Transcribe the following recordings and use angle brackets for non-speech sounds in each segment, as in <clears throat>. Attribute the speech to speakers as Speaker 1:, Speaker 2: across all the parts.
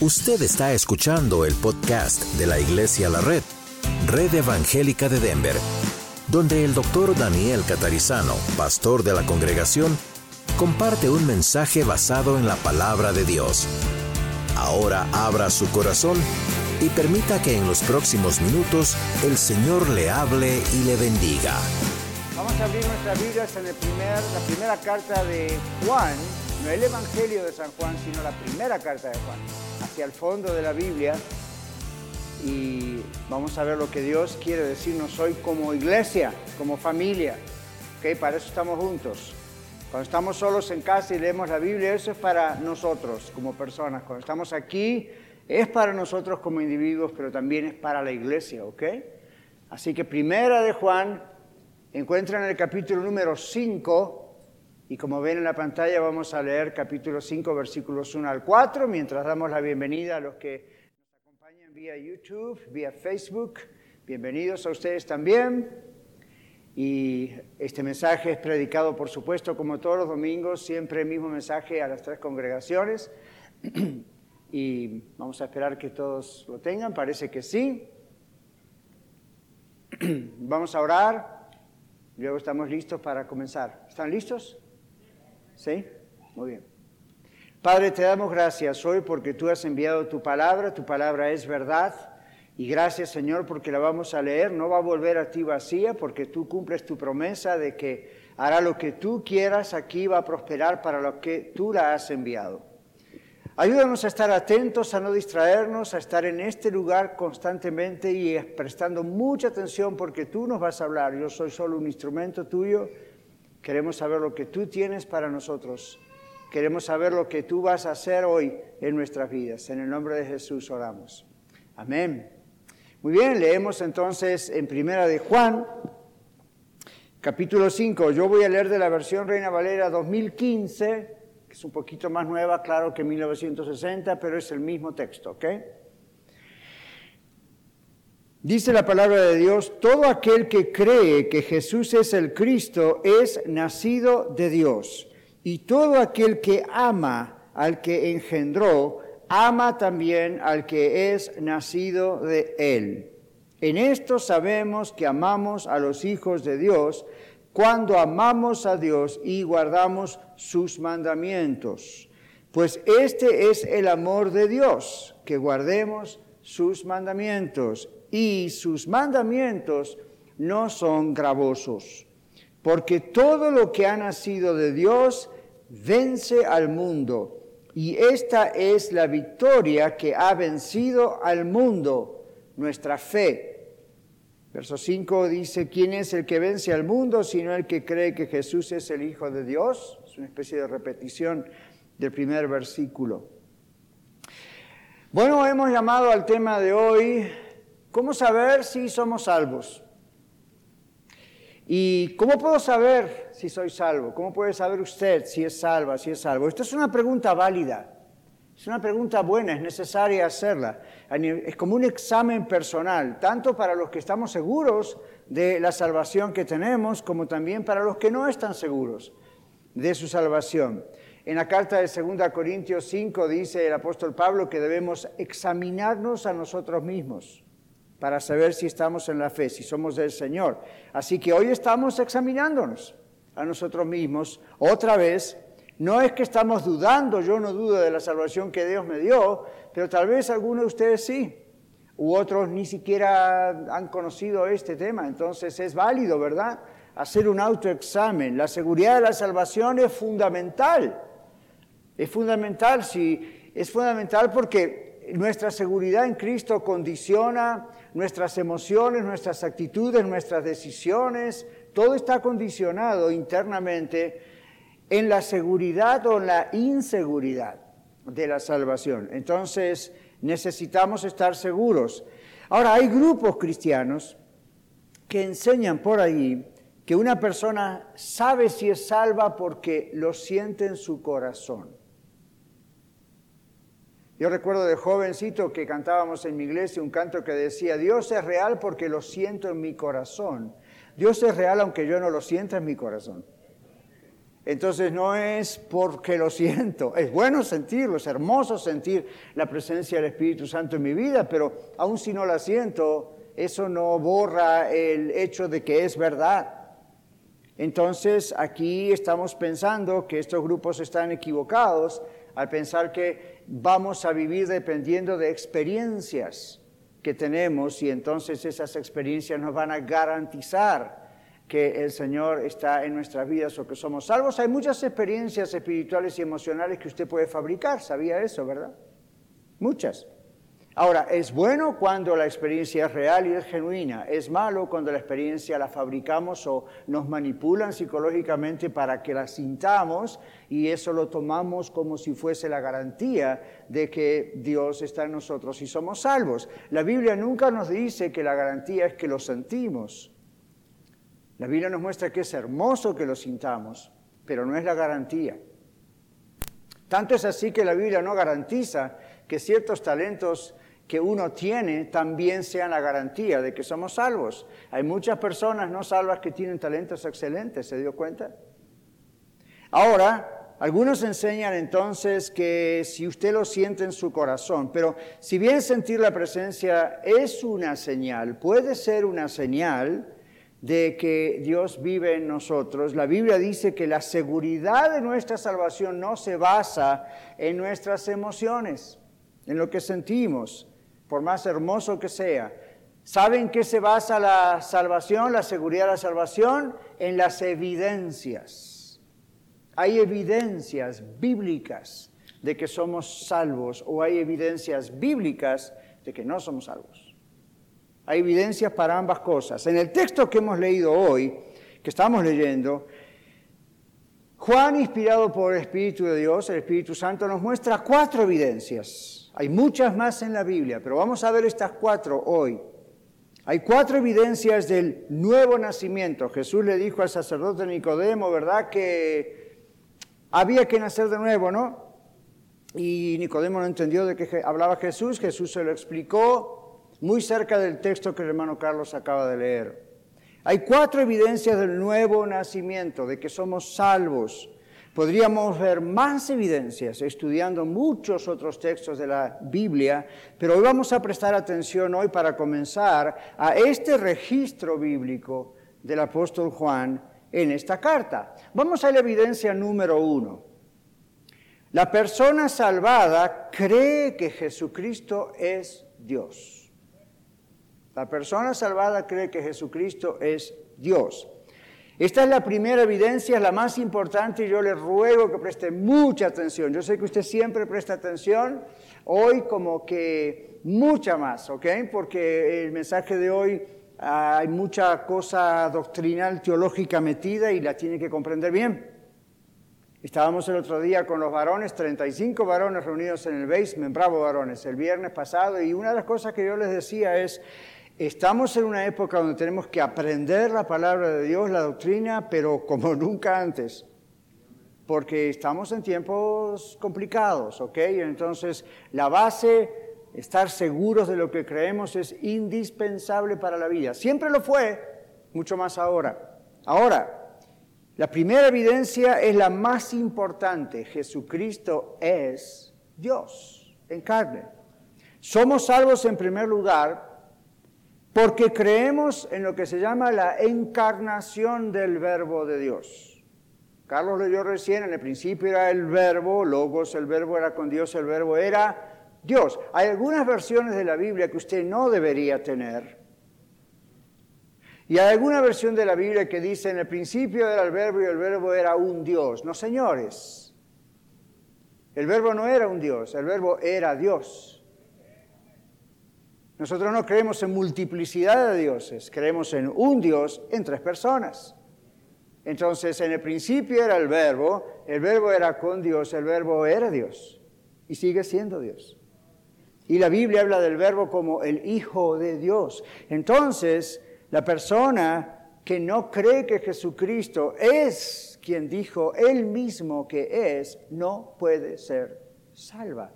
Speaker 1: Usted está escuchando el podcast de la Iglesia La Red, Red Evangélica de Denver, donde el doctor Daniel Catarizano, pastor de la congregación, comparte un mensaje basado en la palabra de Dios. Ahora abra su corazón y permita que en los próximos minutos el Señor le hable y le bendiga.
Speaker 2: Vamos a abrir nuestras Biblias en el primer, la primera carta de Juan, no el Evangelio de San Juan, sino la primera carta de Juan, hacia el fondo de la Biblia. Y vamos a ver lo que Dios quiere decirnos hoy como iglesia, como familia. ¿Okay? Para eso estamos juntos. Cuando estamos solos en casa y leemos la Biblia, eso es para nosotros como personas. Cuando estamos aquí, es para nosotros como individuos, pero también es para la iglesia, ¿ok? Así que primera de Juan, encuentran el capítulo número 5, y como ven en la pantalla vamos a leer capítulo 5, versículos 1 al 4, mientras damos la bienvenida a los que nos acompañan vía YouTube, vía Facebook. Bienvenidos a ustedes también. Y este mensaje es predicado, por supuesto, como todos los domingos, siempre el mismo mensaje a las tres congregaciones. <clears throat> Y vamos a esperar que todos lo tengan, parece que sí. <clears throat> Vamos a orar, luego estamos listos para comenzar. ¿Están listos? ¿Sí? Muy bien. Padre, te damos gracias hoy porque tú has enviado tu palabra, tu palabra es verdad. Y gracias Señor porque la vamos a leer, no va a volver a ti vacía porque tú cumples tu promesa de que hará lo que tú quieras aquí, va a prosperar para lo que tú la has enviado. Ayúdanos a estar atentos, a no distraernos, a estar en este lugar constantemente y prestando mucha atención porque tú nos vas a hablar. Yo soy solo un instrumento tuyo. Queremos saber lo que tú tienes para nosotros. Queremos saber lo que tú vas a hacer hoy en nuestras vidas. En el nombre de Jesús oramos. Amén. Muy bien, leemos entonces en Primera de Juan, capítulo 5. Yo voy a leer de la versión Reina Valera 2015, que es un poquito más nueva, claro, que 1960, pero es el mismo texto, ¿ok? Dice la palabra de Dios, todo aquel que cree que Jesús es el Cristo es nacido de Dios, y todo aquel que ama al que engendró, ama también al que es nacido de él. En esto sabemos que amamos a los hijos de Dios cuando amamos a Dios y guardamos sus mandamientos. Pues este es el amor de Dios, que guardemos sus mandamientos. Y sus mandamientos no son gravosos, porque todo lo que ha nacido de Dios vence al mundo. Y esta es la victoria que ha vencido al mundo, nuestra fe. Verso 5 dice, ¿quién es el que vence al mundo sino el que cree que Jesús es el Hijo de Dios? Es una especie de repetición del primer versículo. Bueno, hemos llamado al tema de hoy, ¿cómo saber si somos salvos? ¿Y cómo puedo saber si soy salvo? ¿Cómo puede saber usted si es salva, si es salvo? Esto es una pregunta válida. Es una pregunta buena, es necesaria hacerla. Es como un examen personal, tanto para los que estamos seguros de la salvación que tenemos, como también para los que no están seguros de su salvación. En la carta de 2 Corintios 5 dice el apóstol Pablo que debemos examinarnos a nosotros mismos para saber si estamos en la fe, si somos del Señor. Así que hoy estamos examinándonos a nosotros mismos otra vez. No es que estamos dudando, yo no dudo de la salvación que Dios me dio, pero tal vez algunos de ustedes sí, u otros ni siquiera han conocido este tema. Entonces es válido, ¿verdad? Hacer un autoexamen. La seguridad de la salvación es fundamental. Es fundamental, sí, es fundamental porque nuestra seguridad en Cristo condiciona nuestras emociones, nuestras actitudes, nuestras decisiones, todo está condicionado internamente en la seguridad o en la inseguridad de la salvación. Entonces necesitamos estar seguros. Ahora, hay grupos cristianos que enseñan por ahí que una persona sabe si es salva porque lo siente en su corazón. Yo recuerdo de jovencito que cantábamos en mi iglesia un canto que decía, Dios es real porque lo siento en mi corazón. Dios es real aunque yo no lo sienta en mi corazón. Entonces no es porque lo siento, es bueno sentirlo, es hermoso sentir la presencia del Espíritu Santo en mi vida, pero aun si no la siento, eso no borra el hecho de que es verdad. Entonces aquí estamos pensando que estos grupos están equivocados al pensar que vamos a vivir dependiendo de experiencias que tenemos y entonces esas experiencias nos van a garantizar que el Señor está en nuestras vidas o que somos salvos. Hay muchas experiencias espirituales y emocionales que usted puede fabricar, ¿sabía eso, verdad? Muchas. Ahora, es bueno cuando la experiencia es real y es genuina. Es malo cuando la experiencia la fabricamos o nos manipulan psicológicamente para que la sintamos y eso lo tomamos como si fuese la garantía de que Dios está en nosotros y somos salvos. La Biblia nunca nos dice que la garantía es que lo sentimos. La Biblia nos muestra que es hermoso que lo sintamos, pero no es la garantía. Tanto es así que la Biblia no garantiza que ciertos talentos que uno tiene también sean la garantía de que somos salvos. Hay muchas personas no salvas que tienen talentos excelentes, ¿se dio cuenta? Ahora, algunos enseñan entonces que si usted lo siente en su corazón, pero si bien sentir la presencia es una señal, puede ser una señal de que Dios vive en nosotros. La Biblia dice que la seguridad de nuestra salvación no se basa en nuestras emociones, en lo que sentimos, por más hermoso que sea. ¿Saben qué se basa la salvación, la seguridad de la salvación? En las evidencias. Hay evidencias bíblicas de que somos salvos o hay evidencias bíblicas de que no somos salvos. Hay evidencias para ambas cosas. En el texto que hemos leído hoy, que estamos leyendo, Juan, inspirado por el Espíritu de Dios, el Espíritu Santo, nos muestra cuatro evidencias. Hay muchas más en la Biblia, pero vamos a ver estas cuatro hoy. Hay cuatro evidencias del nuevo nacimiento. Jesús le dijo al sacerdote Nicodemo, ¿verdad? Que había que nacer de nuevo, ¿no? Y Nicodemo no entendió de qué hablaba Jesús. Jesús se lo explicó muy cerca del texto que el hermano Carlos acaba de leer. Hay cuatro evidencias del nuevo nacimiento, de que somos salvos. Podríamos ver más evidencias estudiando muchos otros textos de la Biblia, pero hoy vamos a prestar atención hoy para comenzar a este registro bíblico del apóstol Juan en esta carta. Vamos a la evidencia número uno. La persona salvada cree que Jesucristo es Dios. La persona salvada cree que Jesucristo es Dios. Esta es la primera evidencia, es la más importante y yo le ruego que preste mucha atención. Yo sé que usted siempre presta atención, hoy como que mucha más, ¿ok? Porque el mensaje de hoy ah, hay mucha cosa doctrinal, teológica metida y la tiene que comprender bien. Estábamos el otro día con los varones, 35 varones reunidos en el basement, bravo varones, el viernes pasado, y una de las cosas que yo les decía es, Estamos en una época donde tenemos que aprender la palabra de Dios, la doctrina, pero como <laughs> nunca antes, porque estamos en tiempos complicados, ¿ok? Entonces, la base, estar seguros de lo que creemos, es indispensable para la vida. Siempre lo fue, mucho más ahora. Ahora, la primera evidencia es la más importante. Jesucristo es Dios en carne. Somos salvos en primer lugar porque creemos en lo que se llama la encarnación del verbo de Dios. Carlos leyó recién, en el principio era el verbo, logos, el verbo era con Dios, el verbo era Dios. Hay algunas versiones de la Biblia que usted no debería tener. Y hay alguna versión de la Biblia que dice, en el principio era el verbo y el verbo era un Dios. No, señores. El verbo no era un Dios, el verbo era Dios. Nosotros no creemos en multiplicidad de dioses, creemos en un Dios en tres personas. Entonces, en el principio era el verbo, el verbo era con Dios, el verbo era Dios y sigue siendo Dios. Y la Biblia habla del verbo como el Hijo de Dios. Entonces, la persona que no cree que Jesucristo es quien dijo él mismo que es, no puede ser salva.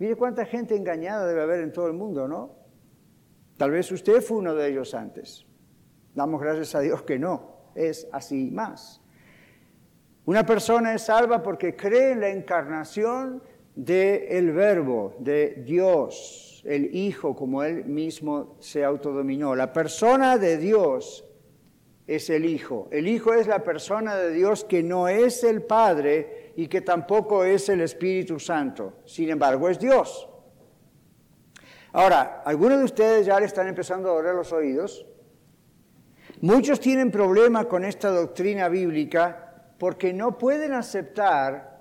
Speaker 2: Mire cuánta gente engañada debe haber en todo el mundo, ¿no? Tal vez usted fue uno de ellos antes. Damos gracias a Dios que no, es así más. Una persona es salva porque cree en la encarnación del verbo, de Dios, el Hijo, como él mismo se autodominó. La persona de Dios es el Hijo. El Hijo es la persona de Dios que no es el Padre y que tampoco es el Espíritu Santo. Sin embargo, es Dios. Ahora, algunos de ustedes ya le están empezando a doler los oídos. Muchos tienen problema con esta doctrina bíblica porque no pueden aceptar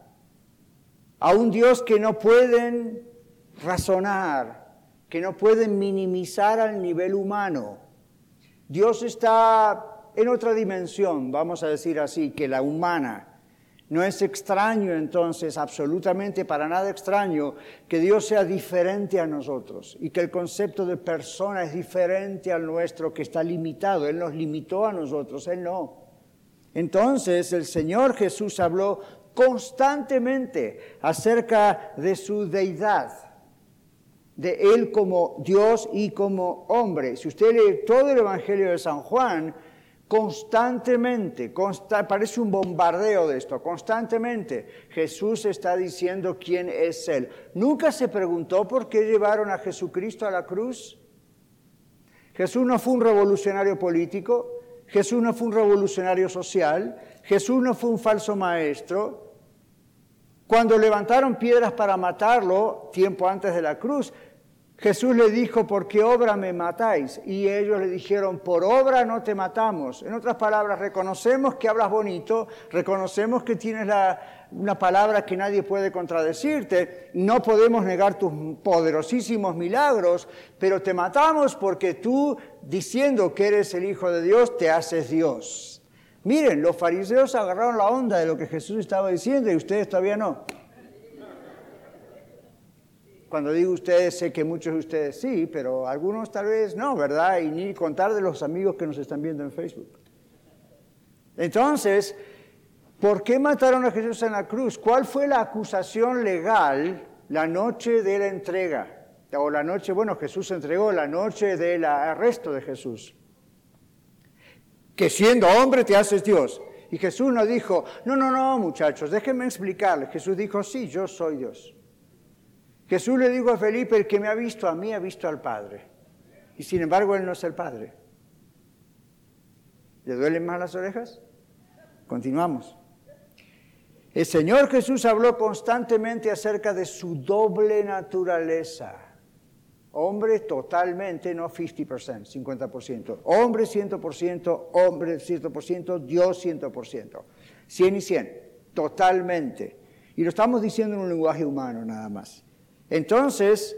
Speaker 2: a un Dios que no pueden razonar, que no pueden minimizar al nivel humano. Dios está en otra dimensión, vamos a decir así, que la humana. No es extraño entonces, absolutamente para nada extraño, que Dios sea diferente a nosotros y que el concepto de persona es diferente al nuestro, que está limitado. Él nos limitó a nosotros, Él no. Entonces el Señor Jesús habló constantemente acerca de su deidad, de Él como Dios y como hombre. Si usted lee todo el Evangelio de San Juan, Constantemente, parece un bombardeo de esto, constantemente Jesús está diciendo quién es Él. ¿Nunca se preguntó por qué llevaron a Jesucristo a la cruz? Jesús no fue un revolucionario político, Jesús no fue un revolucionario social, Jesús no fue un falso maestro. Cuando levantaron piedras para matarlo, tiempo antes de la cruz, Jesús le dijo, ¿por qué obra me matáis? Y ellos le dijeron, por obra no te matamos. En otras palabras, reconocemos que hablas bonito, reconocemos que tienes una palabra que nadie puede contradecirte, no podemos negar tus poderosísimos milagros, pero te matamos porque tú, diciendo que eres el Hijo de Dios, te haces Dios. Miren, los fariseos agarraron la onda de lo que Jesús estaba diciendo y ustedes todavía no. Cuando digo ustedes, sé que muchos de ustedes sí, pero algunos tal vez no, ¿verdad? Y ni contar de los amigos que nos están viendo en Facebook. Entonces, ¿por qué mataron a Jesús en la cruz? ¿Cuál fue la acusación legal la noche de la entrega? O la noche, bueno, Jesús entregó la noche del arresto de Jesús. Que siendo hombre te haces Dios. Y Jesús no dijo, no, no, no, muchachos, déjenme explicarles. Jesús dijo, sí, yo soy Dios. Jesús le dijo a Felipe, el que me ha visto a mí ha visto al Padre. Y sin embargo, él no es el Padre. ¿Le duelen más las orejas? Continuamos. El Señor Jesús habló constantemente acerca de su doble naturaleza. Hombre totalmente, no 50%, 50%. Hombre 100%, hombre 100%, Dios 100%. 100 y 100, totalmente. Y lo estamos diciendo en un lenguaje humano nada más. Entonces,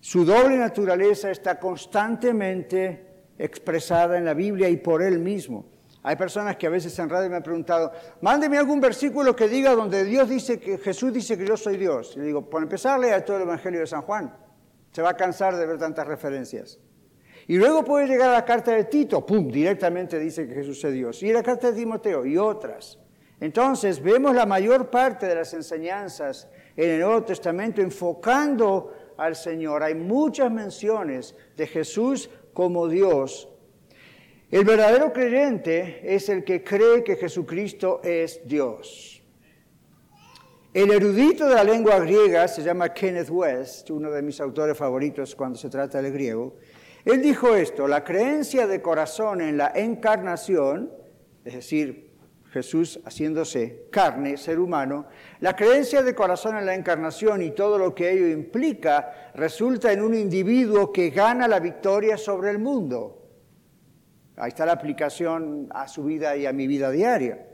Speaker 2: su doble naturaleza está constantemente expresada en la Biblia y por él mismo. Hay personas que a veces en radio me han preguntado, mándeme algún versículo que diga donde Dios dice que Jesús dice que yo soy Dios. Y digo, por empezar, lea todo el Evangelio de San Juan. Se va a cansar de ver tantas referencias. Y luego puede llegar a la carta de Tito, pum, directamente dice que Jesús es Dios. Y la carta de Timoteo y otras. Entonces vemos la mayor parte de las enseñanzas en el Nuevo Testamento enfocando al Señor. Hay muchas menciones de Jesús como Dios. El verdadero creyente es el que cree que Jesucristo es Dios. El erudito de la lengua griega se llama Kenneth West, uno de mis autores favoritos cuando se trata del griego. Él dijo esto, la creencia de corazón en la encarnación, es decir, Jesús haciéndose carne, ser humano, la creencia de corazón en la encarnación y todo lo que ello implica resulta en un individuo que gana la victoria sobre el mundo. Ahí está la aplicación a su vida y a mi vida diaria.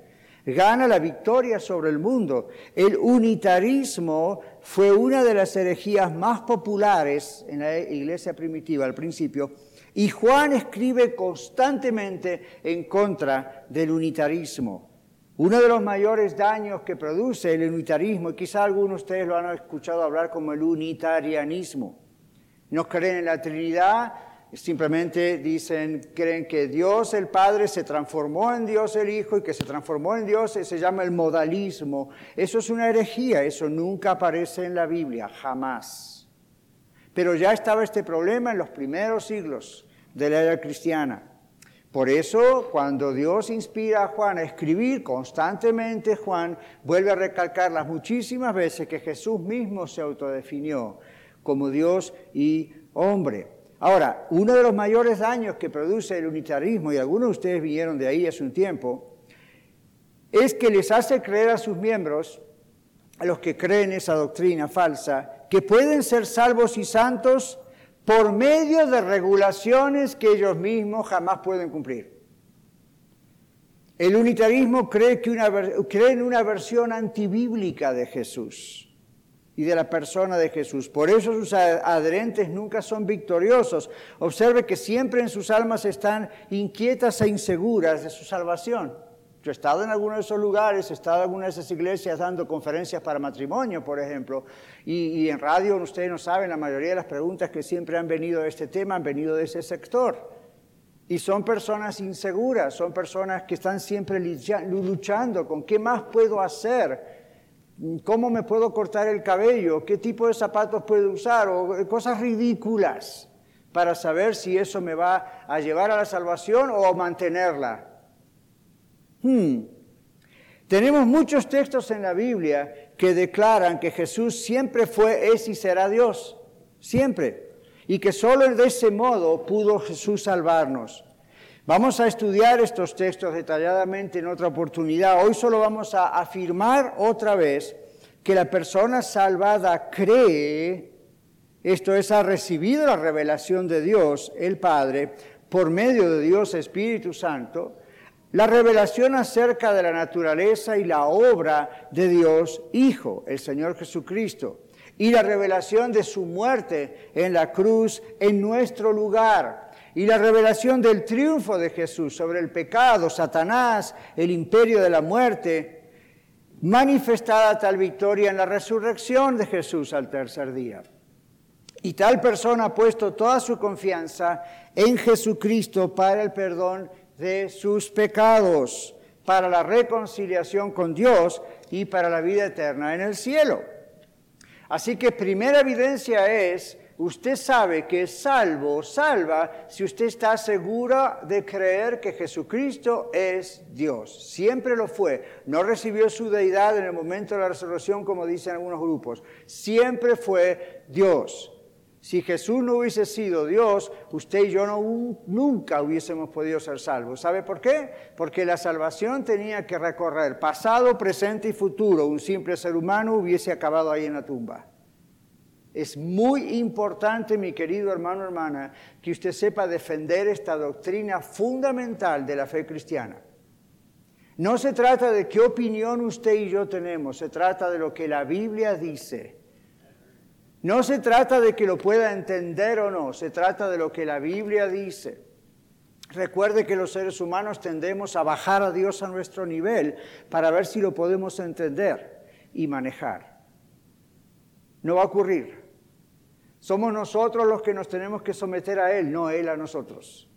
Speaker 2: Gana la victoria sobre el mundo. El unitarismo fue una de las herejías más populares en la iglesia primitiva al principio y Juan escribe constantemente en contra del unitarismo. Uno de los mayores daños que produce el unitarismo, y quizá algunos de ustedes lo han escuchado hablar como el unitarianismo, no creen en la Trinidad, simplemente dicen, creen que Dios el Padre se transformó en Dios el Hijo y que se transformó en Dios se llama el modalismo. Eso es una herejía, eso nunca aparece en la Biblia, jamás. Pero ya estaba este problema en los primeros siglos de la era cristiana. Por eso, cuando Dios inspira a Juan a escribir constantemente, Juan vuelve a recalcar las muchísimas veces que Jesús mismo se autodefinió como Dios y hombre. Ahora, uno de los mayores daños que produce el unitarismo, y algunos de ustedes vinieron de ahí hace un tiempo, es que les hace creer a sus miembros, a los que creen esa doctrina falsa, que pueden ser salvos y santos por medio de regulaciones que ellos mismos jamás pueden cumplir. El unitarismo cree, en una versión antibíblica de Jesús y de la persona de Jesús. Por eso sus adherentes nunca son victoriosos. Observe que siempre en sus almas están inquietas e inseguras de su salvación. Yo he estado en algunos de esos lugares, he estado en algunas de esas iglesias dando conferencias para matrimonio, por ejemplo, y, en radio, ustedes no saben, la mayoría de las preguntas que siempre han venido de este tema han venido de ese sector. Y son personas inseguras, son personas que están siempre luchando con qué más puedo hacer, cómo me puedo cortar el cabello, qué tipo de zapatos puedo usar, o cosas ridículas para saber si eso me va a llevar a la salvación o a mantenerla. Hmm. Tenemos muchos textos en la Biblia que declaran que Jesús siempre fue, es y será Dios, siempre, y que solo de ese modo pudo Jesús salvarnos. Vamos a estudiar estos textos detalladamente en otra oportunidad. Hoy solo vamos a afirmar otra vez que la persona salvada cree, esto es, ha recibido la revelación de Dios, el Padre, por medio de Dios Espíritu Santo, la revelación acerca de la naturaleza y la obra de Dios Hijo, el Señor Jesucristo, y la revelación de su muerte en la cruz en nuestro lugar, y la revelación del triunfo de Jesús sobre el pecado, Satanás, el imperio de la muerte, manifestada tal victoria en la resurrección de Jesús al tercer día. Y tal persona ha puesto toda su confianza en Jesucristo para el perdón de sus pecados, para la reconciliación con Dios y para la vida eterna en el cielo. Así que primera evidencia es, usted sabe que es salvo, salva, si usted está segura de creer que Jesucristo es Dios. Siempre lo fue. No recibió su deidad en el momento de la resurrección, como dicen algunos grupos. Siempre fue Dios. Si Jesús no hubiese sido Dios, usted y yo nunca hubiésemos podido ser salvos. ¿Sabe por qué? Porque la salvación tenía que recorrer pasado, presente y futuro. Un simple ser humano hubiese acabado ahí en la tumba. Es muy importante, mi querido hermano, hermana, que usted sepa defender esta doctrina fundamental de la fe cristiana. No se trata de qué opinión usted y yo tenemos, se trata de lo que la Biblia dice. No se trata de que lo pueda entender o no, se trata de lo que la Biblia dice. Recuerde que los seres humanos tendemos a bajar a Dios a nuestro nivel para ver si lo podemos entender y manejar. No va a ocurrir. Somos nosotros los que nos tenemos que someter a Él, no Él a nosotros.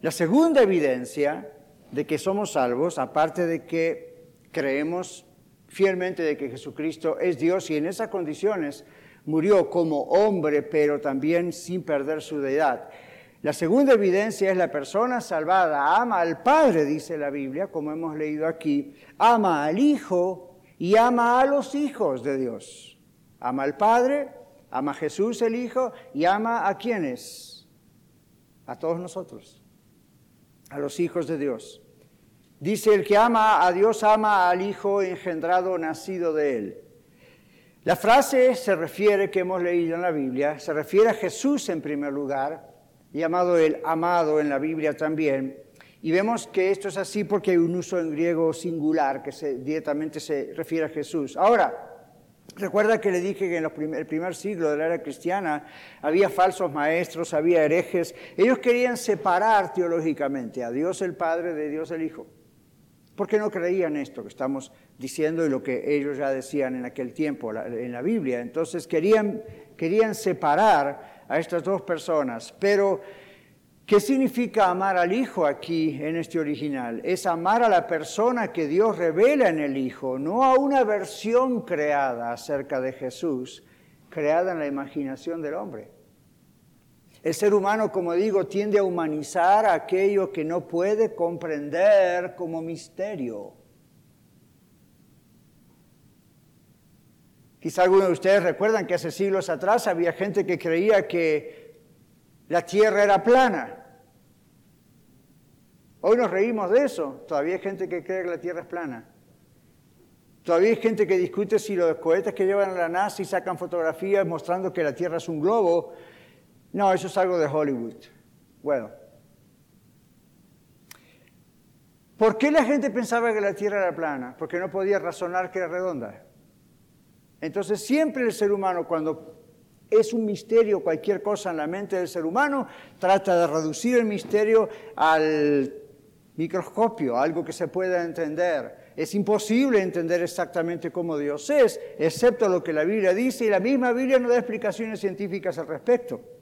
Speaker 2: La segunda evidencia de que somos salvos, aparte de que creemos fielmente de que Jesucristo es Dios y en esas condiciones murió como hombre, pero también sin perder su deidad. La segunda evidencia es la persona salvada ama al Padre, dice la Biblia, como hemos leído aquí, ama al Hijo y ama a los hijos de Dios. Ama al Padre, ama a Jesús el Hijo y ama a quienes? A todos nosotros, a los hijos de Dios. Dice, el que ama a Dios ama al Hijo engendrado, nacido de él. La frase se refiere, que hemos leído en la Biblia, se refiere a Jesús en primer lugar, llamado el amado en la Biblia también. Y vemos que esto es así porque hay un uso en griego singular que directamente se refiere a Jesús. Ahora, recuerda que le dije que en el primer siglo de la era cristiana había falsos maestros, había herejes. Ellos querían separar teológicamente a Dios el Padre de Dios el Hijo porque no creían esto que estamos diciendo y lo que ellos ya decían en aquel tiempo en la Biblia. Entonces querían, querían separar a estas dos personas. Pero, ¿qué significa amar al Hijo aquí en este original? Es amar a la persona que Dios revela en el Hijo, no a una versión creada acerca de Jesús, creada en la imaginación del hombre. El ser humano, como digo, tiende a humanizar aquello que no puede comprender como misterio. Quizá algunos de ustedes recuerdan que hace siglos atrás había gente que creía que la Tierra era plana. Hoy nos reímos de eso. Todavía hay gente que cree que la Tierra es plana. Todavía hay gente que discute si los cohetes que llevan a la NASA y sacan fotografías mostrando que la Tierra es un globo. No, eso es algo de Hollywood. Bueno. ¿Por qué la gente pensaba que la Tierra era plana? Porque no podía razonar que era redonda. Entonces siempre el ser humano cuando es un misterio cualquier cosa en la mente del ser humano, trata de reducir el misterio al microscopio, algo que se pueda entender. Es imposible entender exactamente cómo Dios es, excepto lo que la Biblia dice, y la misma Biblia no da explicaciones científicas al respecto.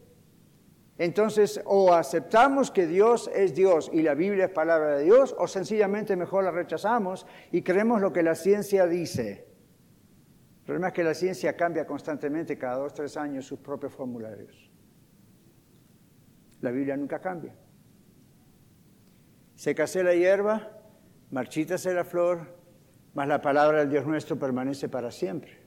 Speaker 2: Entonces, o aceptamos que Dios es Dios y la Biblia es palabra de Dios, o sencillamente mejor la rechazamos y creemos lo que la ciencia dice. El problema es que la ciencia cambia constantemente, cada dos o tres años, sus propios formularios. La Biblia nunca cambia. Secase la hierba, marchítase la flor, mas la palabra del Dios nuestro permanece para siempre.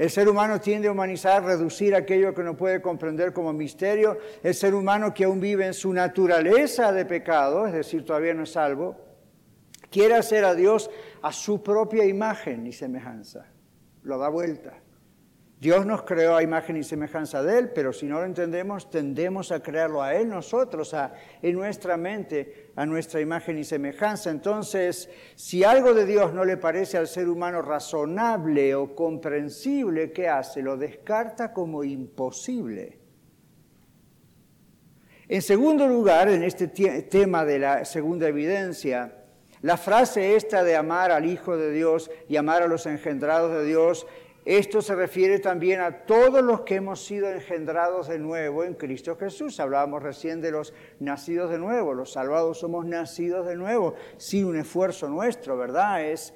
Speaker 2: El ser humano tiende a humanizar, reducir aquello que no puede comprender como misterio. El ser humano que aún vive en su naturaleza de pecado, es decir, todavía no es salvo, Quiere hacer a Dios a su propia imagen y semejanza. Lo da vuelta. Dios nos creó a imagen y semejanza de Él, pero si no lo entendemos, tendemos a crearlo a Él nosotros, a, en nuestra mente, a nuestra imagen y semejanza. Entonces, si algo de Dios no le parece al ser humano razonable o comprensible, ¿qué hace? Lo descarta como imposible. En segundo lugar, en este tema de la segunda evidencia, la frase esta de amar al Hijo de Dios y amar a los engendrados de Dios, esto se refiere también a todos los que hemos sido engendrados de nuevo en Cristo Jesús. Hablábamos recién de los nacidos de nuevo, los salvados somos nacidos de nuevo, sin un esfuerzo nuestro, ¿verdad? Es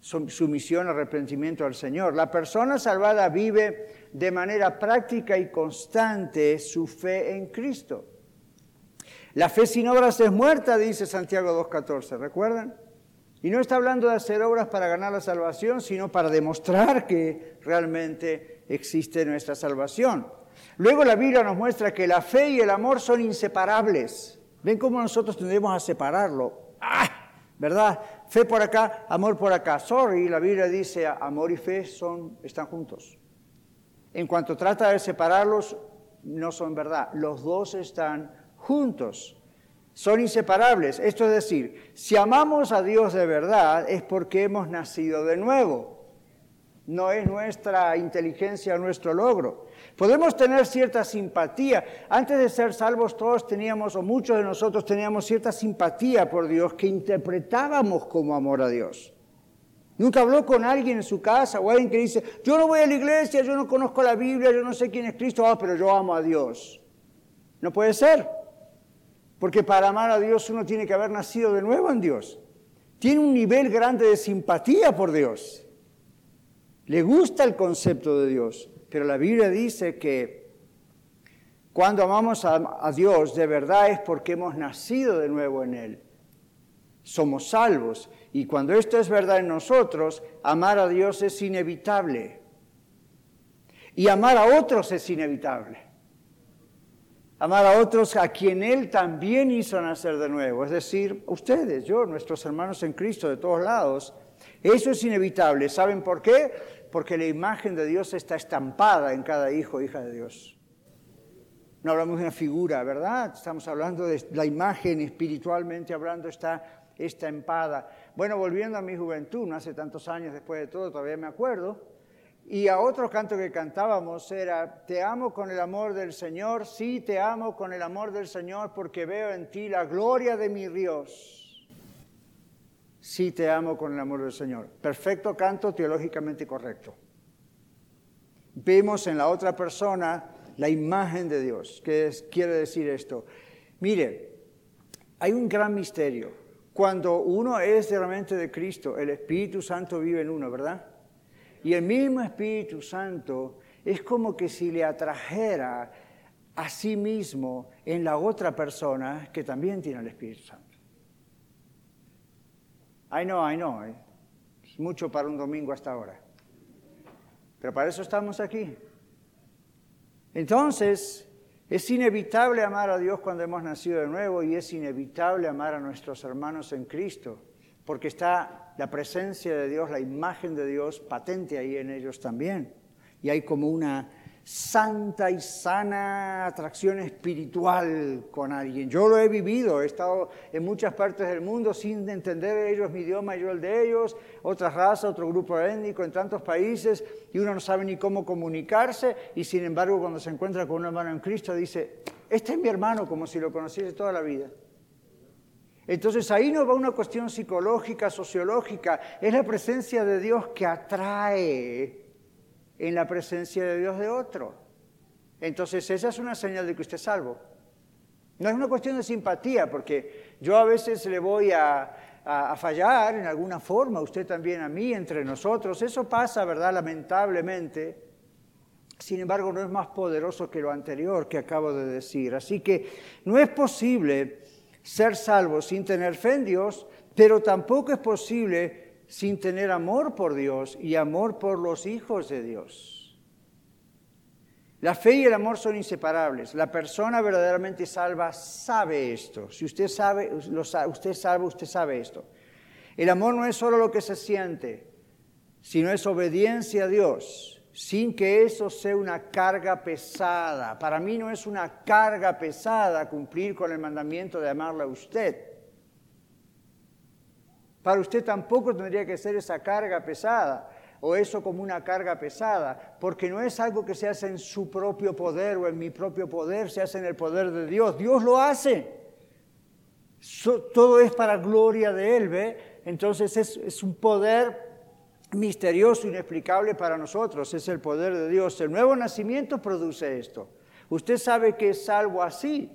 Speaker 2: sumisión, arrepentimiento al Señor. La persona salvada vive de manera práctica y constante su fe en Cristo. La fe sin obras es muerta, dice Santiago 2.14, ¿recuerdan? Y no está hablando de hacer obras para ganar la salvación, sino para demostrar que realmente existe nuestra salvación. Luego la Biblia nos muestra que la fe y el amor son inseparables. ¿Ven cómo nosotros tendemos a separarlo? ¡Ah! ¿Verdad? Fe por acá, amor por acá. Sorry, la Biblia dice amor y fe son, están juntos. En cuanto trata de separarlos, no son verdad. Los dos están juntos. Son inseparables. Esto es decir, si amamos a Dios de verdad es porque hemos nacido de nuevo. No es nuestra inteligencia nuestro logro. Podemos tener cierta simpatía. Antes de ser salvos todos teníamos, o muchos de nosotros teníamos cierta simpatía por Dios que interpretábamos como amor a Dios. Nunca habló con alguien en su casa o alguien que dice, yo no voy a la iglesia, yo no conozco la Biblia, yo no sé quién es Cristo, ah, pero yo amo a Dios. No puede ser. Porque para amar a Dios uno tiene que haber nacido de nuevo en Dios. Tiene un nivel grande de simpatía por Dios. Le gusta el concepto de Dios. Pero la Biblia dice que cuando amamos a, Dios de verdad es porque hemos nacido de nuevo en Él. Somos salvos. Y cuando esto es verdad en nosotros, amar a Dios es inevitable. Y amar a otros es inevitable. Amar a otros a quien Él también hizo nacer de nuevo, es decir, ustedes, yo, nuestros hermanos en Cristo de todos lados. Eso es inevitable. ¿Saben por qué? Porque la imagen de Dios está estampada en cada hijo o hija de Dios. No hablamos de una figura, ¿verdad? Estamos hablando de la imagen, espiritualmente hablando, está estampada. Bueno, volviendo a mi juventud, no hace tantos años después de todo, todavía me acuerdo. Y a otro canto que cantábamos era, te amo con el amor del Señor, sí, te amo con el amor del Señor porque veo en ti la gloria de mi Dios. Sí, te amo con el amor del Señor. Perfecto canto teológicamente correcto. Vemos en la otra persona la imagen de Dios. ¿Qué quiere decir esto? Mire, hay un gran misterio. Cuando uno es realmente de Cristo, el Espíritu Santo vive en uno, ¿verdad? Y el mismo Espíritu Santo es como que si le atrajera a sí mismo en la otra persona que también tiene el Espíritu Santo. Ay no, ay no, eh. es mucho para un domingo hasta ahora. Pero para eso estamos aquí. Entonces, es inevitable amar a Dios cuando hemos nacido de nuevo y es inevitable amar a nuestros hermanos en Cristo, porque está la presencia de Dios, la imagen de Dios patente ahí en ellos también. Y hay como una santa y sana atracción espiritual con alguien. Yo lo he vivido, he estado en muchas partes del mundo sin entender ellos mi idioma yo el de ellos, otra raza, otro grupo étnico en tantos países y uno no sabe ni cómo comunicarse y sin embargo cuando se encuentra con un hermano en Cristo dice, este es mi hermano como si lo conociese toda la vida. Entonces ahí no va una cuestión psicológica, sociológica, es la presencia de Dios que atrae en la presencia de Dios de otro. Entonces esa es una señal de que usted es salvo. No es una cuestión de simpatía, porque yo a veces le voy a, fallar en alguna forma, usted también a mí, entre nosotros. Eso pasa, ¿verdad? Lamentablemente. Sin embargo, no es más poderoso que lo anterior que acabo de decir. Así que no es posible ser salvo sin tener fe en Dios, pero tampoco es posible sin tener amor por Dios y amor por los hijos de Dios. La fe y el amor son inseparables. La persona verdaderamente salva sabe esto. Si usted sabe, usted sabe, usted sabe esto. El amor no es solo lo que se siente, sino es obediencia a Dios, sin que eso sea una carga pesada. Para mí no es una carga pesada cumplir con el mandamiento de amarla a usted. Para usted tampoco tendría que ser esa carga pesada o eso como una carga pesada, porque no es algo que se hace en su propio poder o en mi propio poder, se hace en el poder de Dios. Dios lo hace. todo es para gloria de Él, ¿ve? Entonces es, es un poder misterioso, inexplicable para nosotros, es el poder de Dios. El nuevo nacimiento produce esto. Usted sabe que es salvo así,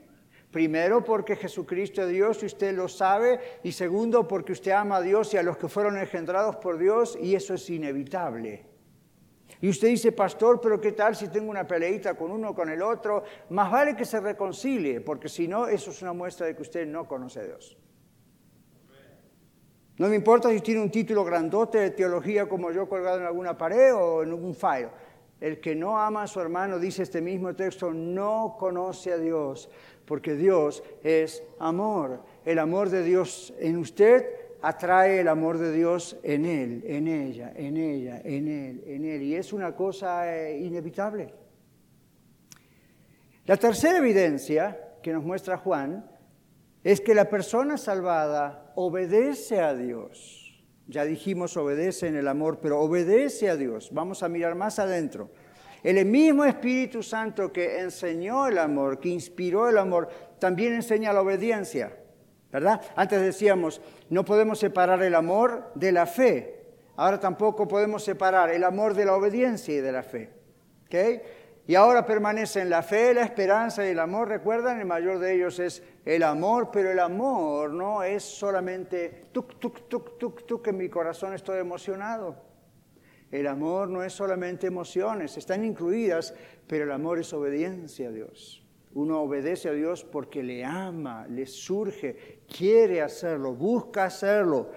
Speaker 2: Primero porque Jesucristo es Dios y usted lo sabe, y segundo porque usted ama a Dios y a los que fueron engendrados por Dios y eso es inevitable. Y usted dice, pastor, pero ¿qué tal si tengo una peleita con uno o con el otro? Más vale que se reconcilie, porque si no, eso es una muestra de que usted no conoce a Dios. No me importa si tiene un título grandote de teología como yo colgado en alguna pared o en un file. El que no ama a su hermano, dice este mismo texto, no conoce a Dios porque Dios es amor. El amor de Dios en usted atrae el amor de Dios en él, en ella, en ella, en él, en él. Y es una cosa eh, inevitable. La tercera evidencia que nos muestra Juan es que la persona salvada obedece a Dios. Ya dijimos obedece en el amor, pero obedece a Dios. Vamos a mirar más adentro. El mismo Espíritu Santo que enseñó el amor, que inspiró el amor, también enseña la obediencia, ¿verdad? Antes decíamos, no podemos separar el amor de la fe. Ahora tampoco podemos separar el amor de la obediencia y de la fe. ¿okay? Y ahora permanecen la fe, la esperanza y el amor. Recuerdan, el mayor de ellos es el amor, pero el amor no es solamente tuk, tuk, tuk, tuk, tuk, en mi corazón estoy emocionado. El amor no es solamente emociones, están incluidas, pero el amor es obediencia a Dios. Uno obedece a Dios porque le ama, le surge, quiere hacerlo, busca hacerlo.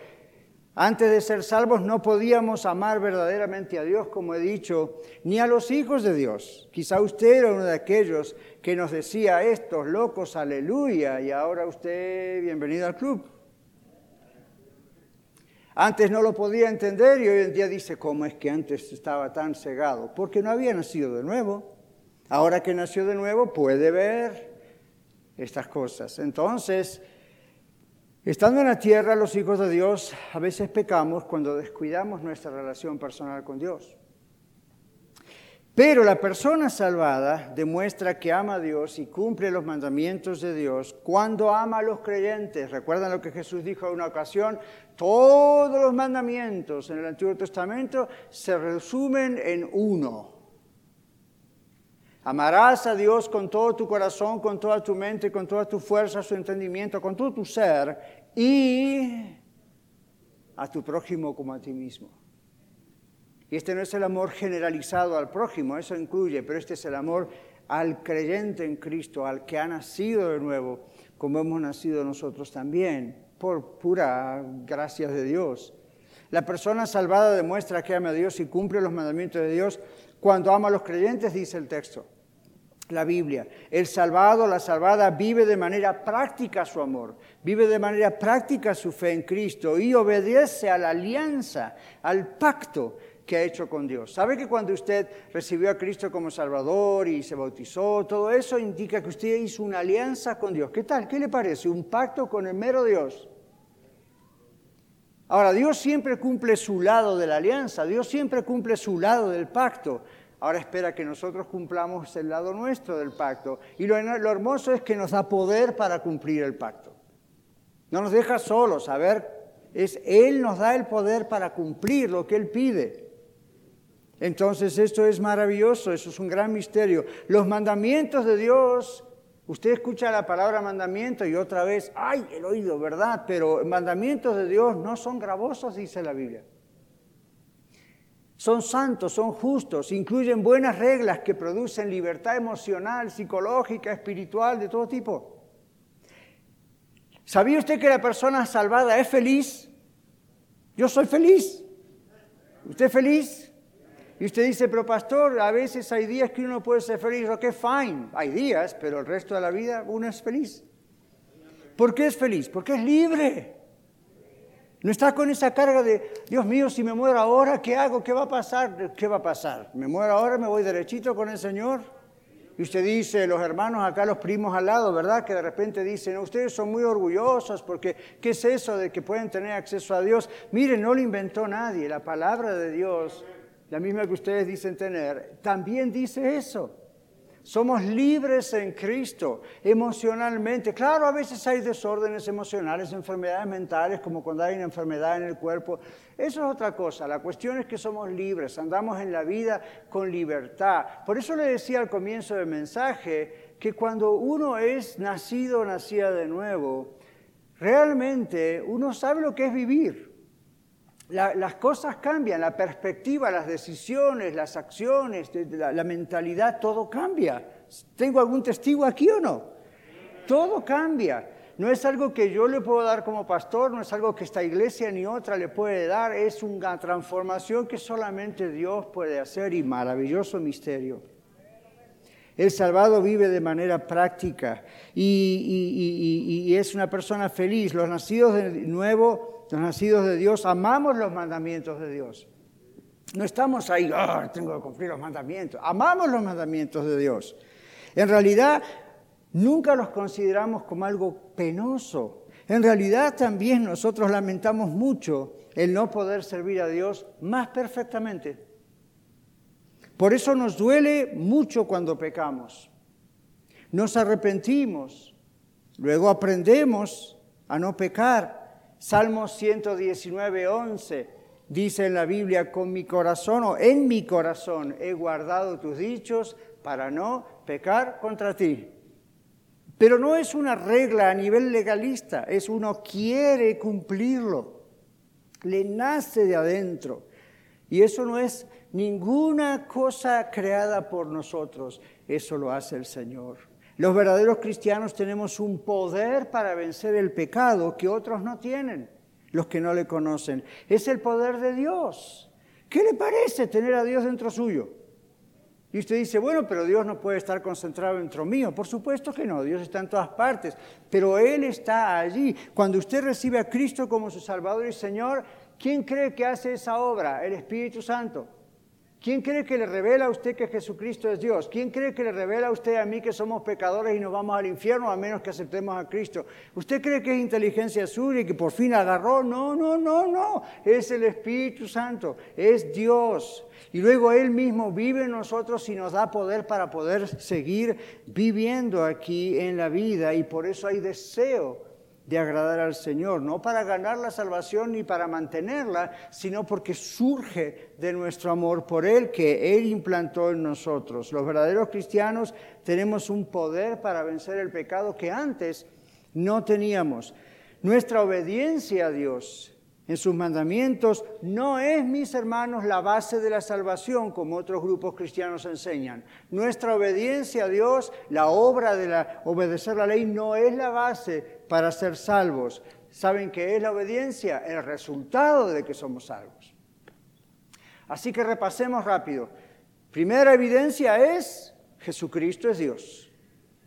Speaker 2: Antes de ser salvos no podíamos amar verdaderamente a Dios, como he dicho, ni a los hijos de Dios. Quizá usted era uno de aquellos que nos decía, estos locos, aleluya, y ahora usted, bienvenido al club. Antes no lo podía entender y hoy en día dice, ¿cómo es que antes estaba tan cegado? Porque no había nacido de nuevo. Ahora que nació de nuevo puede ver estas cosas. Entonces, estando en la tierra, los hijos de Dios a veces pecamos cuando descuidamos nuestra relación personal con Dios. Pero la persona salvada demuestra que ama a Dios y cumple los mandamientos de Dios cuando ama a los creyentes. ¿Recuerdan lo que Jesús dijo en una ocasión? Todos los mandamientos en el Antiguo Testamento se resumen en uno. Amarás a Dios con todo tu corazón, con toda tu mente, con toda tu fuerza, su entendimiento, con todo tu ser y a tu prójimo como a ti mismo. Y este no es el amor generalizado al prójimo, eso incluye, pero este es el amor al creyente en Cristo, al que ha nacido de nuevo, como hemos nacido nosotros también, por pura gracia de Dios. La persona salvada demuestra que ama a Dios y cumple los mandamientos de Dios cuando ama a los creyentes, dice el texto, la Biblia. El salvado, la salvada, vive de manera práctica su amor, vive de manera práctica su fe en Cristo y obedece a la alianza, al pacto que ha hecho con Dios. ¿Sabe que cuando usted recibió a Cristo como Salvador y se bautizó, todo eso indica que usted hizo una alianza con Dios? ¿Qué tal? ¿Qué le parece? Un pacto con el mero Dios. Ahora, Dios siempre cumple su lado de la alianza, Dios siempre cumple su lado del pacto. Ahora espera que nosotros cumplamos el lado nuestro del pacto. Y lo, hermoso es que nos da poder para cumplir el pacto. No nos deja solos, a ver, es Él nos da el poder para cumplir lo que Él pide. Entonces esto es maravilloso, eso es un gran misterio. Los mandamientos de Dios, usted escucha la palabra mandamiento y otra vez, ay, el oído, ¿verdad? Pero mandamientos de Dios no son gravosos, dice la Biblia. Son santos, son justos, incluyen buenas reglas que producen libertad emocional, psicológica, espiritual, de todo tipo. ¿Sabía usted que la persona salvada es feliz? Yo soy feliz. ¿Usted es feliz? Y usted dice, pero pastor, a veces hay días que uno puede ser feliz, ok, fine, hay días, pero el resto de la vida uno es feliz. ¿Por qué es feliz? Porque es libre. No está con esa carga de, Dios mío, si me muero ahora, ¿qué hago? ¿Qué va a pasar? ¿Qué va a pasar? ¿Me muero ahora? ¿Me voy derechito con el Señor? Y usted dice, los hermanos acá, los primos al lado, ¿verdad? Que de repente dicen, ustedes son muy orgullosos porque, ¿qué es eso de que pueden tener acceso a Dios? Miren, no lo inventó nadie, la palabra de Dios la misma que ustedes dicen tener, también dice eso. Somos libres en Cristo emocionalmente. Claro, a veces hay desórdenes emocionales, enfermedades mentales, como cuando hay una enfermedad en el cuerpo. Eso es otra cosa. La cuestión es que somos libres, andamos en la vida con libertad. Por eso le decía al comienzo del mensaje que cuando uno es nacido, nacida de nuevo, realmente uno sabe lo que es vivir las cosas cambian, la perspectiva, las decisiones, las acciones, la, mentalidad, todo cambia. ¿Tengo algún testigo aquí o no? Todo cambia. No es algo que yo le puedo dar como pastor, no es algo que esta iglesia ni otra le puede dar, es una transformación que solamente Dios puede hacer y maravilloso misterio. El salvado vive de manera práctica y, y es una persona feliz. Los nacidos de nuevo los nacidos de Dios, amamos los mandamientos de Dios. No estamos ahí, ah, tengo que cumplir los mandamientos. Amamos los mandamientos de Dios. En realidad, nunca los consideramos como algo penoso. En realidad también nosotros lamentamos mucho el no poder servir a Dios más perfectamente. Por eso nos duele mucho cuando pecamos. Nos arrepentimos, luego aprendemos a no pecar Salmo 119, 11 dice en la Biblia, con mi corazón o en mi corazón he guardado tus dichos para no pecar contra ti. Pero no es una regla a nivel legalista, es uno quiere cumplirlo, le nace de adentro. Y eso no es ninguna cosa creada por nosotros, eso lo hace el Señor. Los verdaderos cristianos tenemos un poder para vencer el pecado que otros no tienen, los que no le conocen. Es el poder de Dios. ¿Qué le parece tener a Dios dentro suyo? Y usted dice, bueno, pero Dios no puede estar concentrado dentro mío. Por supuesto que no, Dios está en todas partes, pero Él está allí. Cuando usted recibe a Cristo como su Salvador y Señor, ¿quién cree que hace esa obra? El Espíritu Santo. ¿Quién cree que le revela a usted que Jesucristo es Dios? ¿Quién cree que le revela a usted a mí que somos pecadores y nos vamos al infierno a menos que aceptemos a Cristo? ¿Usted cree que es inteligencia suya y que por fin agarró? No, no, no, no. Es el Espíritu Santo, es Dios. Y luego Él mismo vive en nosotros y nos da poder para poder seguir viviendo aquí en la vida. Y por eso hay deseo de agradar al Señor, no para ganar la salvación ni para mantenerla, sino porque surge de nuestro amor por Él que Él implantó en nosotros. Los verdaderos cristianos tenemos un poder para vencer el pecado que antes no teníamos. Nuestra obediencia a Dios en sus mandamientos no es, mis hermanos, la base de la salvación, como otros grupos cristianos enseñan. Nuestra obediencia a Dios, la obra de la, obedecer la ley, no es la base para ser salvos. ¿Saben qué es la obediencia? El resultado de que somos salvos. Así que repasemos rápido. Primera evidencia es Jesucristo es Dios.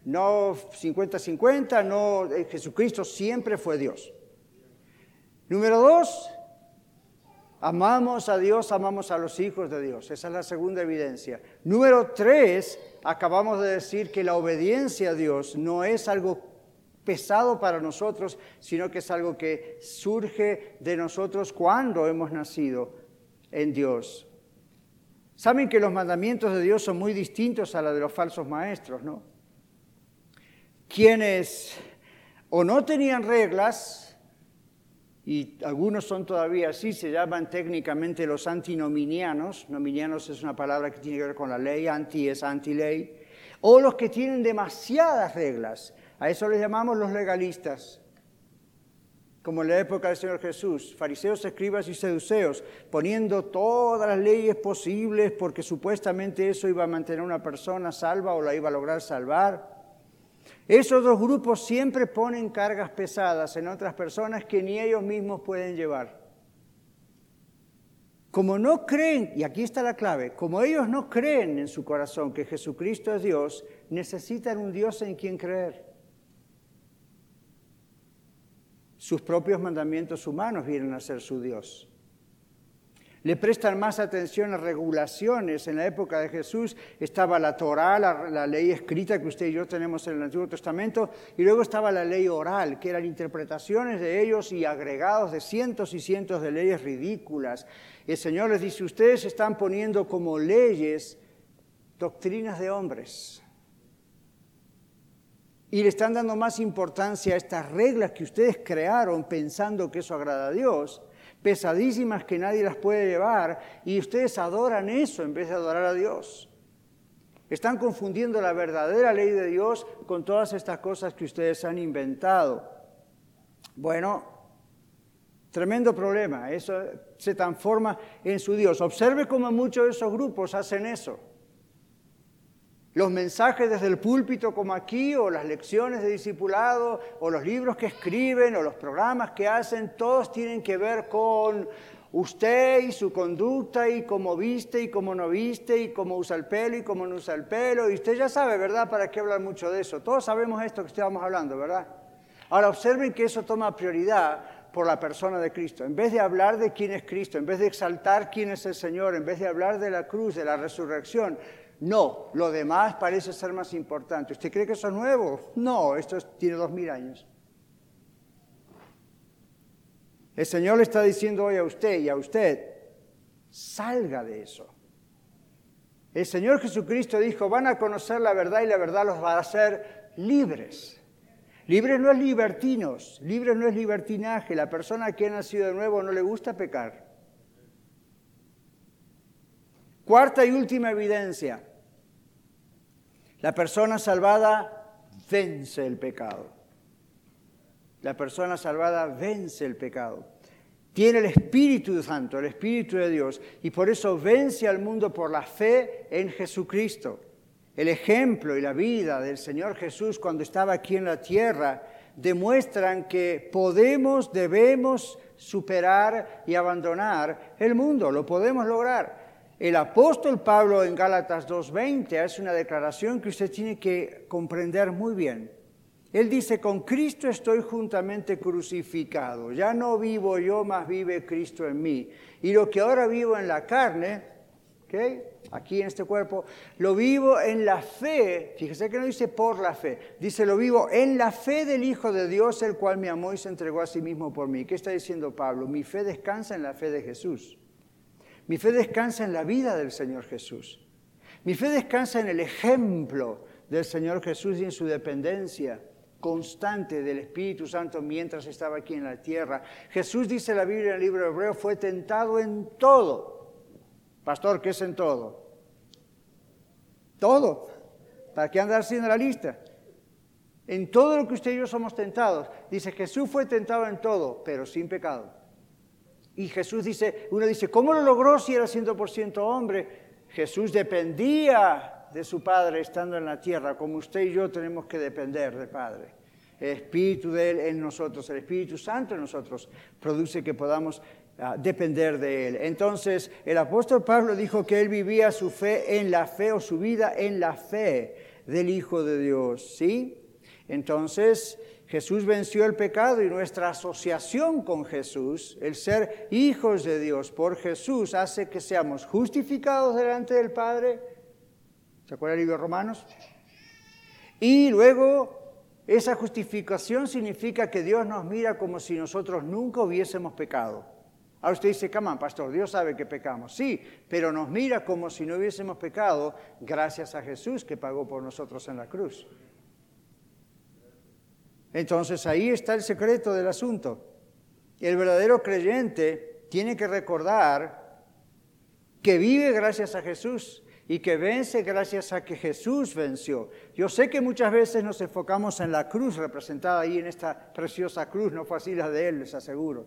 Speaker 2: No 50-50, no, eh, Jesucristo siempre fue Dios. Número dos, amamos a Dios, amamos a los hijos de Dios. Esa es la segunda evidencia. Número tres, acabamos de decir que la obediencia a Dios no es algo pesado para nosotros, sino que es algo que surge de nosotros cuando hemos nacido en Dios. Saben que los mandamientos de Dios son muy distintos a los de los falsos maestros, ¿no? Quienes o no tenían reglas, y algunos son todavía así, se llaman técnicamente los antinominianos. Nominianos es una palabra que tiene que ver con la ley, anti es anti-ley. O los que tienen demasiadas reglas. A eso les llamamos los legalistas. Como en la época del Señor Jesús, fariseos, escribas y seduceos, poniendo todas las leyes posibles porque supuestamente eso iba a mantener a una persona salva o la iba a lograr salvar. Esos dos grupos siempre ponen cargas pesadas en otras personas que ni ellos mismos pueden llevar. Como no creen, y aquí está la clave, como ellos no creen en su corazón que Jesucristo es Dios, necesitan un Dios en quien creer. Sus propios mandamientos humanos vienen a ser su Dios le prestan más atención a regulaciones. En la época de Jesús estaba la Torá, la, ley escrita que usted y yo tenemos en el Antiguo Testamento, y luego estaba la ley oral, que eran interpretaciones de ellos y agregados de cientos y cientos de leyes ridículas. el Señor les dice, ustedes están poniendo como leyes doctrinas de hombres. Y le están dando más importancia a estas reglas que ustedes crearon pensando que eso agrada a Dios pesadísimas que nadie las puede llevar y ustedes adoran eso en vez de adorar a Dios. Están confundiendo la verdadera ley de Dios con todas estas cosas que ustedes han inventado. Bueno, tremendo problema. Eso se transforma en su Dios. Observe cómo muchos de esos grupos hacen eso. Los mensajes desde el púlpito como aquí, o las lecciones de discipulado, o los libros que escriben, o los programas que hacen, todos tienen que ver con usted y su conducta, y cómo viste y cómo no viste, y cómo usa el pelo y cómo no usa el pelo. Y usted ya sabe, ¿verdad? ¿Para qué hablar mucho de eso? Todos sabemos esto que estábamos hablando, ¿verdad? Ahora observen que eso toma prioridad por la persona de Cristo. En vez de hablar de quién es Cristo, en vez de exaltar quién es el Señor, en vez de hablar de la cruz, de la resurrección, no, lo demás parece ser más importante. ¿Usted cree que eso es nuevo? No, esto tiene dos mil años. El Señor le está diciendo hoy a usted y a usted, salga de eso. El Señor Jesucristo dijo, van a conocer la verdad y la verdad los va a hacer libres. Libres no es libertinos, libres no es libertinaje. La persona que ha nacido de nuevo no le gusta pecar. Cuarta y última evidencia. La persona salvada vence el pecado. La persona salvada vence el pecado. Tiene el Espíritu Santo, el Espíritu de Dios, y por eso vence al mundo por la fe en Jesucristo. El ejemplo y la vida del Señor Jesús cuando estaba aquí en la tierra demuestran que podemos, debemos superar y abandonar el mundo, lo podemos lograr. El apóstol Pablo en Gálatas 2.20 hace una declaración que usted tiene que comprender muy bien. Él dice, con Cristo estoy juntamente crucificado, ya no vivo yo, más vive Cristo en mí. Y lo que ahora vivo en la carne, ¿okay? aquí en este cuerpo, lo vivo en la fe, fíjese que no dice por la fe, dice lo vivo en la fe del Hijo de Dios, el cual me amó y se entregó a sí mismo por mí. ¿Qué está diciendo Pablo? Mi fe descansa en la fe de Jesús. Mi fe descansa en la vida del Señor Jesús. Mi fe descansa en el ejemplo del Señor Jesús y en su dependencia constante del Espíritu Santo mientras estaba aquí en la tierra. Jesús dice la Biblia en el libro de Hebreo, fue tentado en todo. Pastor, ¿qué es en todo? Todo. ¿Para qué andar sin la lista? En todo lo que usted y yo somos tentados. Dice, Jesús fue tentado en todo, pero sin pecado. Y Jesús dice, uno dice, ¿cómo lo logró si era 100% hombre? Jesús dependía de su Padre estando en la tierra, como usted y yo tenemos que depender del Padre. El Espíritu de Él en nosotros, el Espíritu Santo en nosotros, produce que podamos ah, depender de Él. Entonces, el apóstol Pablo dijo que Él vivía su fe en la fe o su vida en la fe del Hijo de Dios, ¿sí? Entonces, Jesús venció el pecado y nuestra asociación con Jesús, el ser hijos de Dios por Jesús, hace que seamos justificados delante del Padre. ¿Se acuerda el libro de Romanos? Y luego esa justificación significa que Dios nos mira como si nosotros nunca hubiésemos pecado. Ahora usted dice, camán, pastor, Dios sabe que pecamos. Sí, pero nos mira como si no hubiésemos pecado gracias a Jesús que pagó por nosotros en la cruz. Entonces ahí está el secreto del asunto. El verdadero creyente tiene que recordar que vive gracias a Jesús y que vence gracias a que Jesús venció. Yo sé que muchas veces nos enfocamos en la cruz representada ahí en esta preciosa cruz, no fue así la de Él, les aseguro.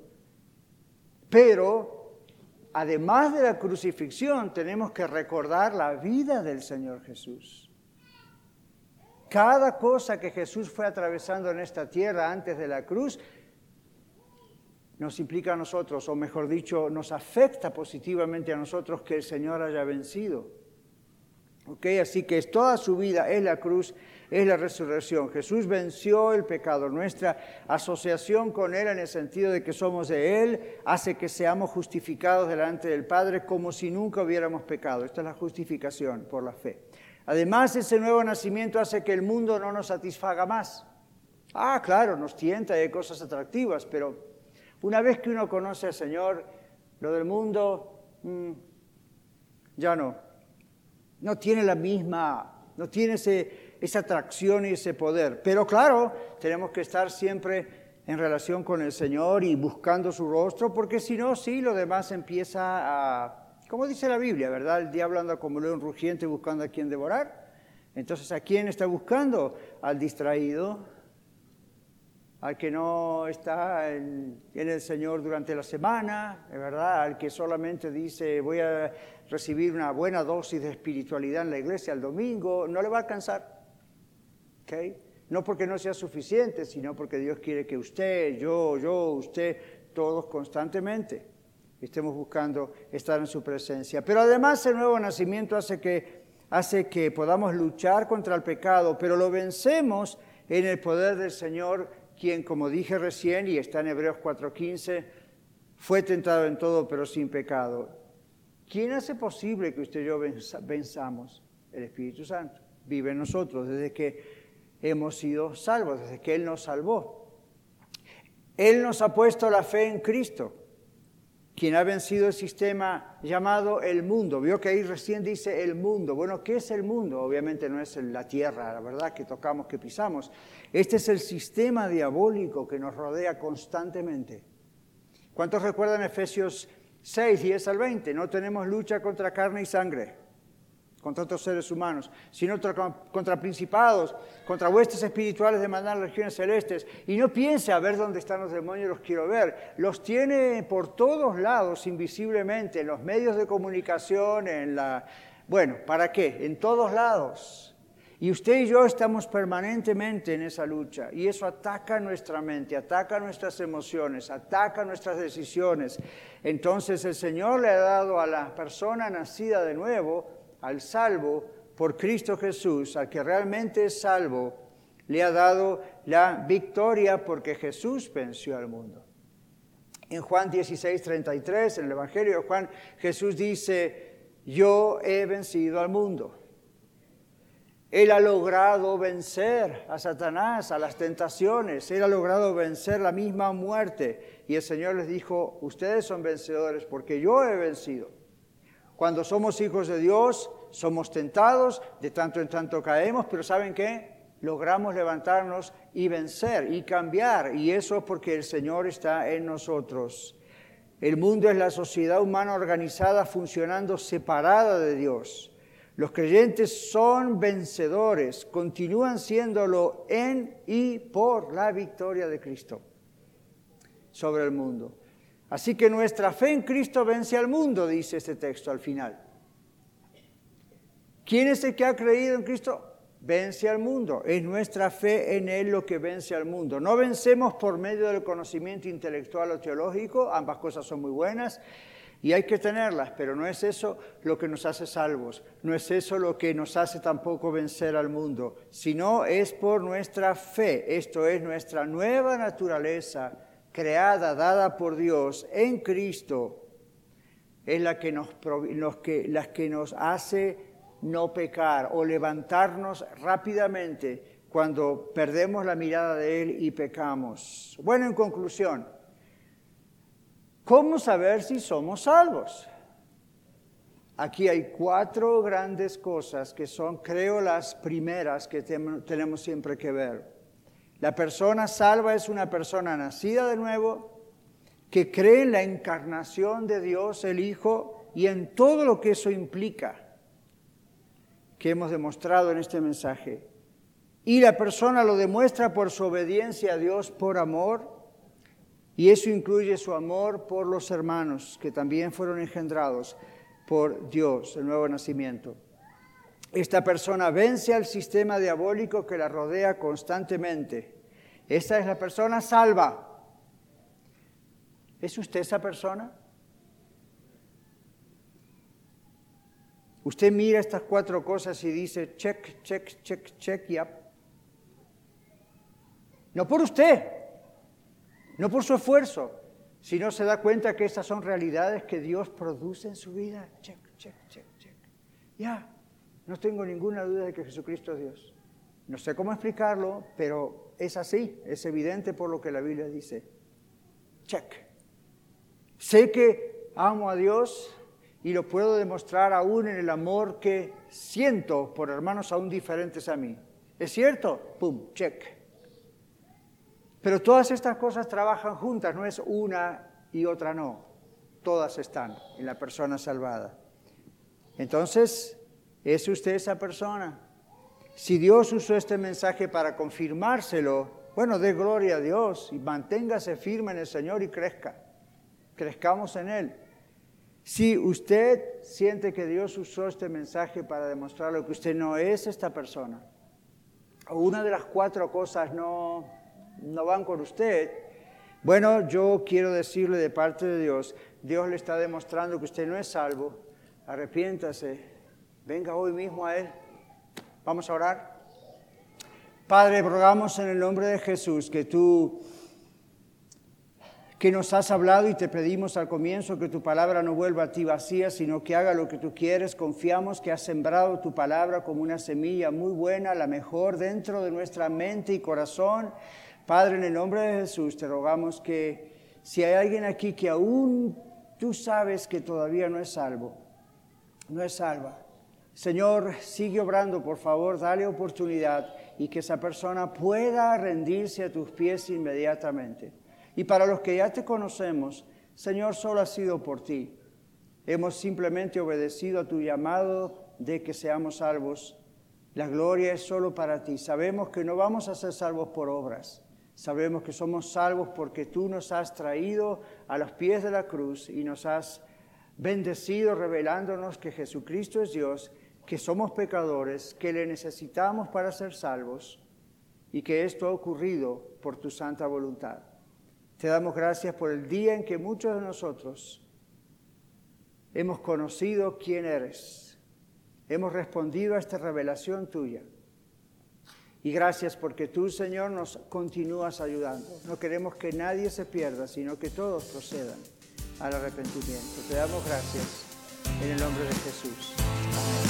Speaker 2: Pero además de la crucifixión tenemos que recordar la vida del Señor Jesús. Cada cosa que Jesús fue atravesando en esta tierra antes de la cruz nos implica a nosotros, o mejor dicho, nos afecta positivamente a nosotros que el Señor haya vencido. ¿Ok? Así que toda su vida es la cruz, es la resurrección. Jesús venció el pecado. Nuestra asociación con Él en el sentido de que somos de Él hace que seamos justificados delante del Padre como si nunca hubiéramos pecado. Esta es la justificación por la fe. Además, ese nuevo nacimiento hace que el mundo no nos satisfaga más. Ah, claro, nos tienta y hay cosas atractivas, pero una vez que uno conoce al Señor, lo del mundo mm, ya no. No tiene la misma, no tiene esa atracción y ese poder. Pero claro, tenemos que estar siempre en relación con el Señor y buscando su rostro, porque si no, sí, lo demás empieza a como dice la Biblia, ¿verdad? El diablo anda como león rugiente buscando a quien devorar. Entonces, ¿a quién está buscando? Al distraído, al que no está en, el Señor durante la semana, ¿verdad? Al que solamente dice voy a recibir una buena dosis de espiritualidad en la iglesia el domingo, no le va a alcanzar. ¿Okay? No porque no sea suficiente, sino porque Dios quiere que usted, yo, yo, usted, todos constantemente estemos buscando estar en su presencia. Pero además el nuevo nacimiento hace que, hace que podamos luchar contra el pecado, pero lo vencemos en el poder del Señor, quien, como dije recién, y está en Hebreos 4:15, fue tentado en todo, pero sin pecado. ¿Quién hace posible que usted y yo venzamos? El Espíritu Santo. Vive en nosotros desde que hemos sido salvos, desde que Él nos salvó. Él nos ha puesto la fe en Cristo quien ha vencido el sistema llamado el mundo. Vio que ahí recién dice el mundo. Bueno, ¿qué es el mundo? Obviamente no es la tierra, la verdad, que tocamos, que pisamos. Este es el sistema diabólico que nos rodea constantemente. ¿Cuántos recuerdan Efesios 6, 10 al 20? No tenemos lucha contra carne y sangre contra otros seres humanos, sino contra principados, contra huestes espirituales de mandar regiones celestes. Y no piense a ver dónde están los demonios, los quiero ver. Los tiene por todos lados, invisiblemente, en los medios de comunicación, en la... Bueno, ¿para qué? En todos lados. Y usted y yo estamos permanentemente en esa lucha y eso ataca nuestra mente, ataca nuestras emociones, ataca nuestras decisiones. Entonces el Señor le ha dado a la persona nacida de nuevo al salvo por Cristo Jesús, al que realmente es salvo, le ha dado la victoria porque Jesús venció al mundo. En Juan 16, 33, en el Evangelio de Juan, Jesús dice, yo he vencido al mundo. Él ha logrado vencer a Satanás, a las tentaciones, Él ha logrado vencer la misma muerte. Y el Señor les dijo, ustedes son vencedores porque yo he vencido. Cuando somos hijos de Dios, somos tentados, de tanto en tanto caemos, pero ¿saben qué? Logramos levantarnos y vencer y cambiar. Y eso es porque el Señor está en nosotros. El mundo es la sociedad humana organizada funcionando separada de Dios. Los creyentes son vencedores, continúan siéndolo en y por la victoria de Cristo sobre el mundo. Así que nuestra fe en Cristo vence al mundo, dice este texto al final. ¿Quién es el que ha creído en Cristo? Vence al mundo. Es nuestra fe en Él lo que vence al mundo. No vencemos por medio del conocimiento intelectual o teológico, ambas cosas son muy buenas y hay que tenerlas, pero no es eso lo que nos hace salvos, no es eso lo que nos hace tampoco vencer al mundo, sino es por nuestra fe, esto es nuestra nueva naturaleza creada, dada por Dios en Cristo, es la que nos, que, las que nos hace no pecar o levantarnos rápidamente cuando perdemos la mirada de Él y pecamos. Bueno, en conclusión, ¿cómo saber si somos salvos? Aquí hay cuatro grandes cosas que son, creo, las primeras que tenemos siempre que ver. La persona salva es una persona nacida de nuevo, que cree en la encarnación de Dios, el Hijo, y en todo lo que eso implica, que hemos demostrado en este mensaje. Y la persona lo demuestra por su obediencia a Dios, por amor, y eso incluye su amor por los hermanos, que también fueron engendrados por Dios, el nuevo nacimiento. Esta persona vence al sistema diabólico que la rodea constantemente. Esta es la persona salva. ¿Es usted esa persona? Usted mira estas cuatro cosas y dice, check, check, check, check, yep. No por usted, no por su esfuerzo, sino se da cuenta que estas son realidades que Dios produce en su vida. Check, check, check, check. Ya. No tengo ninguna duda de que Jesucristo es Dios. No sé cómo explicarlo, pero es así, es evidente por lo que la Biblia dice. Check. Sé que amo a Dios y lo puedo demostrar aún en el amor que siento por hermanos aún diferentes a mí. ¿Es cierto? Pum, check. Pero todas estas cosas trabajan juntas, no es una y otra no. Todas están en la persona salvada. Entonces, ¿Es usted esa persona? Si Dios usó este mensaje para confirmárselo, bueno, dé gloria a Dios y manténgase firme en el Señor y crezca. Crezcamos en Él. Si usted siente que Dios usó este mensaje para demostrarlo que usted no es esta persona, o una de las cuatro cosas no, no van con usted, bueno, yo quiero decirle de parte de Dios, Dios le está demostrando que usted no es salvo, arrepiéntase, Venga hoy mismo a Él. Vamos a orar. Padre, rogamos en el nombre de Jesús que tú, que nos has hablado y te pedimos al comienzo que tu palabra no vuelva a ti vacía, sino que haga lo que tú quieres. Confiamos que has sembrado tu palabra como una semilla muy buena, la mejor dentro de nuestra mente y corazón. Padre, en el nombre de Jesús te rogamos que si hay alguien aquí que aún tú sabes que todavía no es salvo, no es salva, Señor, sigue obrando, por favor, dale oportunidad y que esa persona pueda rendirse a tus pies inmediatamente. Y para los que ya te conocemos, Señor, solo ha sido por ti. Hemos simplemente obedecido a tu llamado de que seamos salvos. La gloria es solo para ti. Sabemos que no vamos a ser salvos por obras. Sabemos que somos salvos porque tú nos has traído a los pies de la cruz y nos has bendecido revelándonos que Jesucristo es Dios que somos pecadores, que le necesitamos para ser salvos y que esto ha ocurrido por tu santa voluntad. Te damos gracias por el día en que muchos de nosotros hemos conocido quién eres, hemos respondido a esta revelación tuya. Y gracias porque tú, Señor, nos continúas ayudando. No queremos que nadie se pierda, sino que todos procedan al arrepentimiento. Te damos gracias en el nombre de Jesús. Amén.